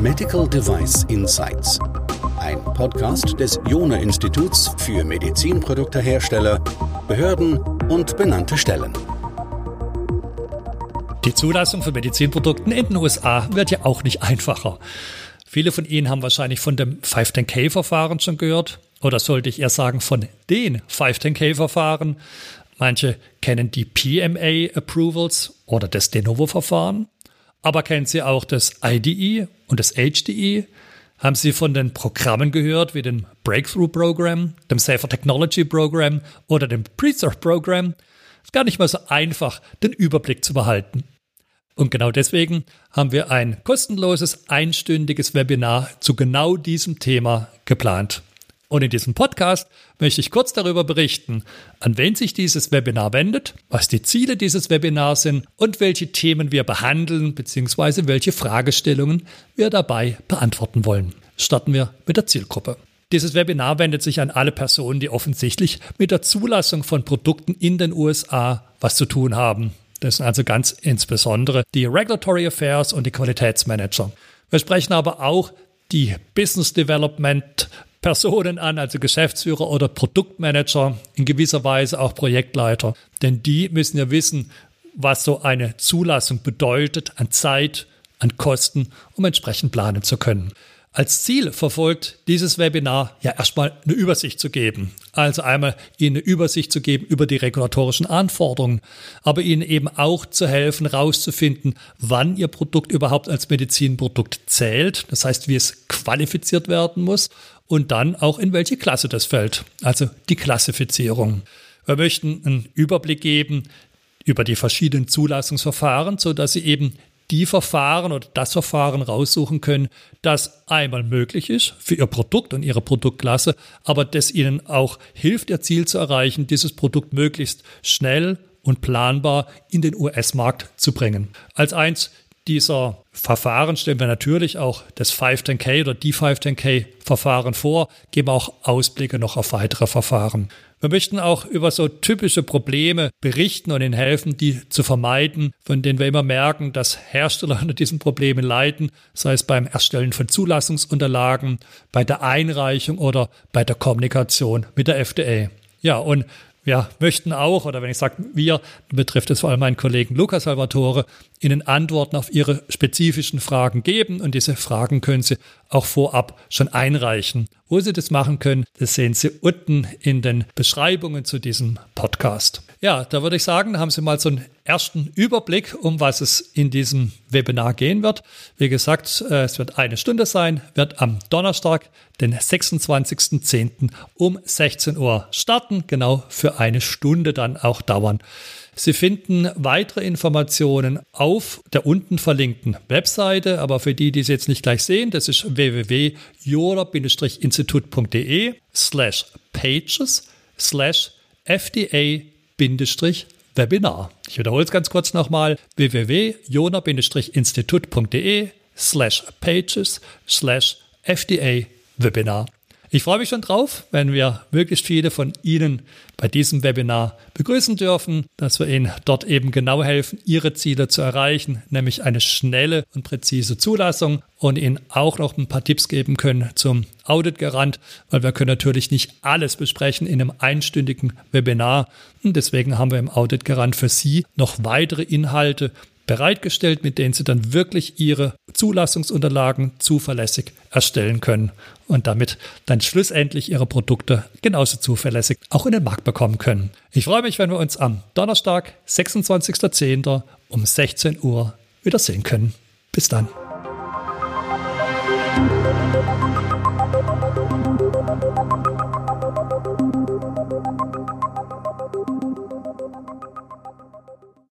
Medical Device Insights. Ein Podcast des Jona Instituts für Medizinproduktehersteller, Behörden und benannte Stellen. Die Zulassung von Medizinprodukten in den USA wird ja auch nicht einfacher. Viele von Ihnen haben wahrscheinlich von dem 510K-Verfahren schon gehört. Oder sollte ich eher sagen von den 510K-Verfahren. Manche kennen die PMA-Approvals oder das De Novo-Verfahren. Aber kennen Sie auch das IDE und das HDE? Haben Sie von den Programmen gehört, wie dem Breakthrough Program, dem Safer Technology Program oder dem Preserve Program? Ist gar nicht mal so einfach, den Überblick zu behalten. Und genau deswegen haben wir ein kostenloses, einstündiges Webinar zu genau diesem Thema geplant. Und in diesem Podcast möchte ich kurz darüber berichten, an wen sich dieses Webinar wendet, was die Ziele dieses Webinars sind und welche Themen wir behandeln bzw. welche Fragestellungen wir dabei beantworten wollen. Starten wir mit der Zielgruppe. Dieses Webinar wendet sich an alle Personen, die offensichtlich mit der Zulassung von Produkten in den USA was zu tun haben. Das sind also ganz insbesondere die Regulatory Affairs und die Qualitätsmanager. Wir sprechen aber auch die Business Development Personen an, also Geschäftsführer oder Produktmanager, in gewisser Weise auch Projektleiter. Denn die müssen ja wissen, was so eine Zulassung bedeutet an Zeit, an Kosten, um entsprechend planen zu können. Als Ziel verfolgt dieses Webinar ja erstmal eine Übersicht zu geben. Also einmal Ihnen eine Übersicht zu geben über die regulatorischen Anforderungen, aber Ihnen eben auch zu helfen, herauszufinden, wann Ihr Produkt überhaupt als Medizinprodukt zählt. Das heißt, wie es qualifiziert werden muss und dann auch in welche Klasse das fällt. Also die Klassifizierung. Wir möchten einen Überblick geben über die verschiedenen Zulassungsverfahren, so dass Sie eben die Verfahren oder das Verfahren raussuchen können, das einmal möglich ist für Ihr Produkt und Ihre Produktklasse, aber das Ihnen auch hilft, Ihr Ziel zu erreichen, dieses Produkt möglichst schnell und planbar in den US-Markt zu bringen. Als eins dieser Verfahren stellen wir natürlich auch das 510K oder die 510K-Verfahren vor, geben auch Ausblicke noch auf weitere Verfahren. Wir möchten auch über so typische Probleme berichten und Ihnen helfen, die zu vermeiden, von denen wir immer merken, dass Hersteller unter diesen Problemen leiden, sei es beim Erstellen von Zulassungsunterlagen, bei der Einreichung oder bei der Kommunikation mit der FDA. Ja, und wir möchten auch, oder wenn ich sage wir, betrifft es vor allem meinen Kollegen Lukas Salvatore, Ihnen Antworten auf Ihre spezifischen Fragen geben und diese Fragen können Sie auch vorab schon einreichen. Wo Sie das machen können, das sehen Sie unten in den Beschreibungen zu diesem Podcast. Ja, da würde ich sagen, haben Sie mal so einen ersten Überblick, um was es in diesem Webinar gehen wird. Wie gesagt, äh, es wird eine Stunde sein, wird am Donnerstag, den 26.10. um 16 Uhr starten, genau für eine Stunde dann auch dauern. Sie finden weitere Informationen auf der unten verlinkten Webseite, aber für die, die es jetzt nicht gleich sehen, das ist www.jola-institut.de slash pages slash FDA Webinar. Ich wiederhole es ganz kurz nochmal www.jona-institut.de slash pages slash FDA Webinar. Ich freue mich schon drauf, wenn wir möglichst viele von Ihnen bei diesem Webinar begrüßen dürfen, dass wir Ihnen dort eben genau helfen, Ihre Ziele zu erreichen, nämlich eine schnelle und präzise Zulassung und Ihnen auch noch ein paar Tipps geben können zum Auditgarant, weil wir können natürlich nicht alles besprechen in einem einstündigen Webinar. Und deswegen haben wir im Auditgarant für Sie noch weitere Inhalte bereitgestellt, mit denen Sie dann wirklich Ihre Zulassungsunterlagen zuverlässig erstellen können und damit dann schlussendlich Ihre Produkte genauso zuverlässig auch in den Markt bekommen können. Ich freue mich, wenn wir uns am Donnerstag, 26.10. um 16 Uhr wiedersehen können. Bis dann.